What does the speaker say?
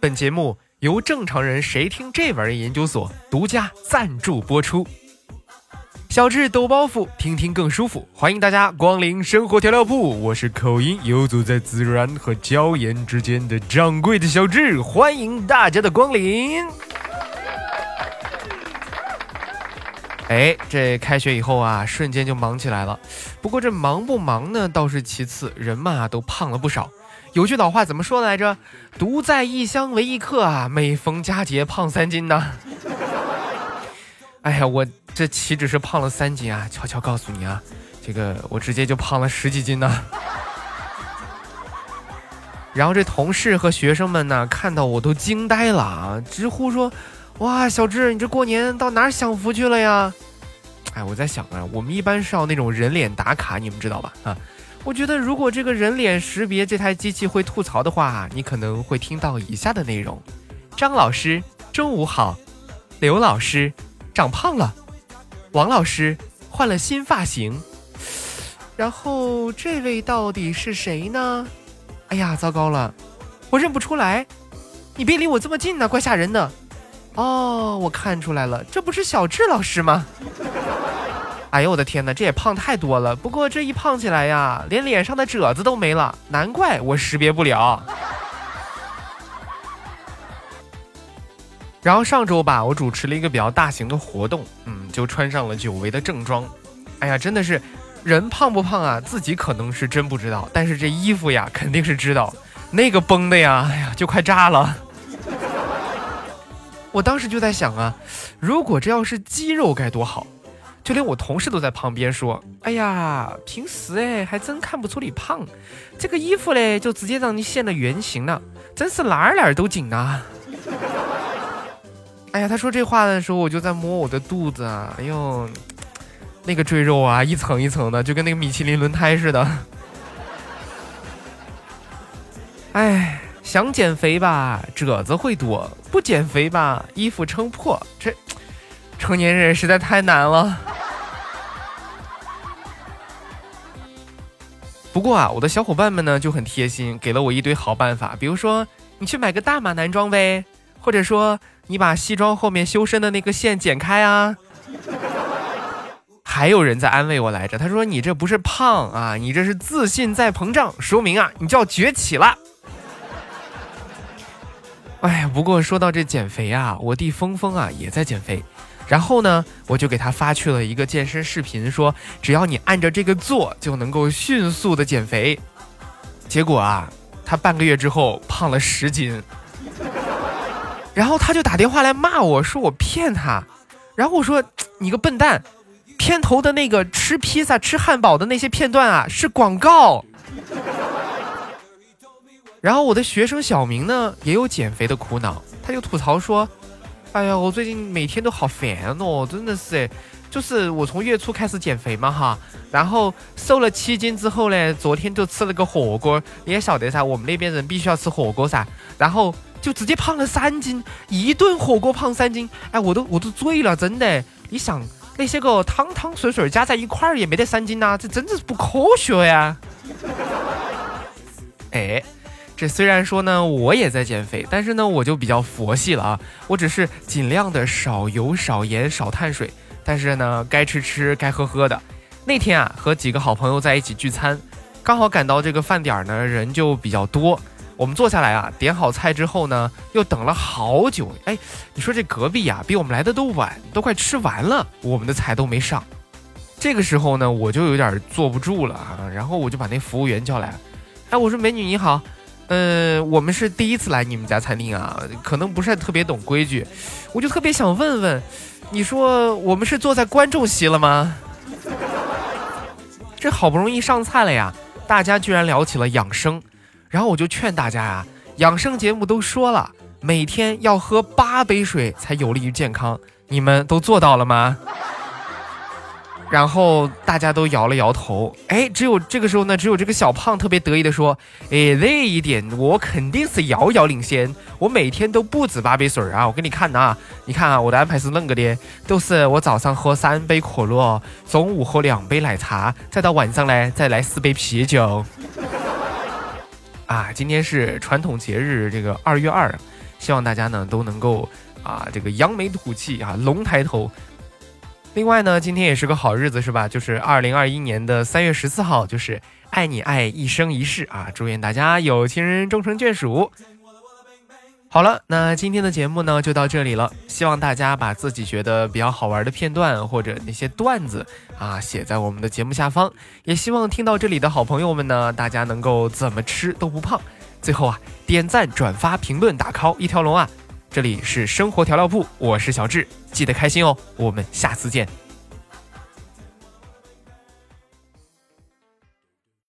本节目由正常人谁听这玩意儿研究所独家赞助播出。小智抖包袱，听听更舒服。欢迎大家光临生活调料铺，我是口音游走在自然和椒盐之间的掌柜的小智，欢迎大家的光临。哎，这开学以后啊，瞬间就忙起来了。不过这忙不忙呢，倒是其次，人嘛都胖了不少。有句老话怎么说来着？独在异乡为异客啊，每逢佳节胖三斤呢。哎呀，我这岂止是胖了三斤啊！悄悄告诉你啊，这个我直接就胖了十几斤呢。然后这同事和学生们呢，看到我都惊呆了啊，直呼说：“哇，小智，你这过年到哪儿享福去了呀？”哎，我在想啊，我们一般是要那种人脸打卡，你们知道吧？啊，我觉得如果这个人脸识别这台机器会吐槽的话，你可能会听到以下的内容：张老师，中午好；刘老师。长胖了，王老师换了新发型，然后这位到底是谁呢？哎呀，糟糕了，我认不出来。你别离我这么近呢，怪吓人的。哦，我看出来了，这不是小智老师吗？哎呦我的天哪，这也胖太多了。不过这一胖起来呀，连脸上的褶子都没了，难怪我识别不了。然后上周吧，我主持了一个比较大型的活动，嗯，就穿上了久违的正装。哎呀，真的是，人胖不胖啊，自己可能是真不知道，但是这衣服呀，肯定是知道。那个绷的呀，哎呀，就快炸了。我当时就在想啊，如果这要是肌肉该多好。就连我同事都在旁边说：“哎呀，平时哎还真看不出你胖，这个衣服嘞就直接让你现了原形了，真是哪儿哪儿都紧啊。” 哎呀，他说这话的时候，我就在摸我的肚子啊，哎呦，那个赘肉啊，一层一层的，就跟那个米其林轮胎似的。哎，想减肥吧，褶子会多；不减肥吧，衣服撑破。这成年人实在太难了。不过啊，我的小伙伴们呢就很贴心，给了我一堆好办法，比如说你去买个大码男装呗，或者说。你把西装后面修身的那个线剪开啊！还有人在安慰我来着，他说你这不是胖啊，你这是自信在膨胀，说明啊你就要崛起了。哎呀，不过说到这减肥啊，我弟峰峰啊也在减肥，然后呢，我就给他发去了一个健身视频，说只要你按照这个做，就能够迅速的减肥。结果啊，他半个月之后胖了十斤。然后他就打电话来骂我说我骗他，然后我说你个笨蛋，片头的那个吃披萨吃汉堡的那些片段啊是广告。然后我的学生小明呢也有减肥的苦恼，他就吐槽说，哎呀我最近每天都好烦哦，真的是，就是我从月初开始减肥嘛哈，然后瘦了七斤之后呢，昨天就吃了个火锅，你也晓得噻，我们那边人必须要吃火锅噻，然后。就直接胖了三斤，一顿火锅胖三斤，哎，我都我都醉了，真的。你想那些个汤汤水水加在一块儿也没得三斤呐，这真的是不科学呀。哎，这虽然说呢，我也在减肥，但是呢，我就比较佛系了啊，我只是尽量的少油、少盐、少碳水，但是呢，该吃吃，该喝喝的。那天啊，和几个好朋友在一起聚餐，刚好赶到这个饭点儿呢，人就比较多。我们坐下来啊，点好菜之后呢，又等了好久。哎，你说这隔壁呀，比我们来的都晚，都快吃完了，我们的菜都没上。这个时候呢，我就有点坐不住了啊，然后我就把那服务员叫来，哎，我说美女你好，呃，我们是第一次来你们家餐厅啊，可能不是特别懂规矩，我就特别想问问，你说我们是坐在观众席了吗？这好不容易上菜了呀，大家居然聊起了养生。然后我就劝大家呀，养生节目都说了，每天要喝八杯水才有利于健康，你们都做到了吗？然后大家都摇了摇头，哎，只有这个时候呢，只有这个小胖特别得意的说，哎，那一点我肯定是遥遥领先，我每天都不止八杯水啊，我给你看呐，你看啊，我的安排是恁个的，都是我早上喝三杯可乐，中午喝两杯奶茶，再到晚上呢再来四杯啤酒。啊，今天是传统节日，这个二月二，希望大家呢都能够啊这个扬眉吐气啊，龙抬头。另外呢，今天也是个好日子，是吧？就是二零二一年的三月十四号，就是爱你爱一生一世啊！祝愿大家有情人终成眷属。好了，那今天的节目呢就到这里了。希望大家把自己觉得比较好玩的片段或者那些段子啊写在我们的节目下方。也希望听到这里的好朋友们呢，大家能够怎么吃都不胖。最后啊，点赞、转发、评论、打 call 一条龙啊！这里是生活调料铺，我是小智，记得开心哦，我们下次见。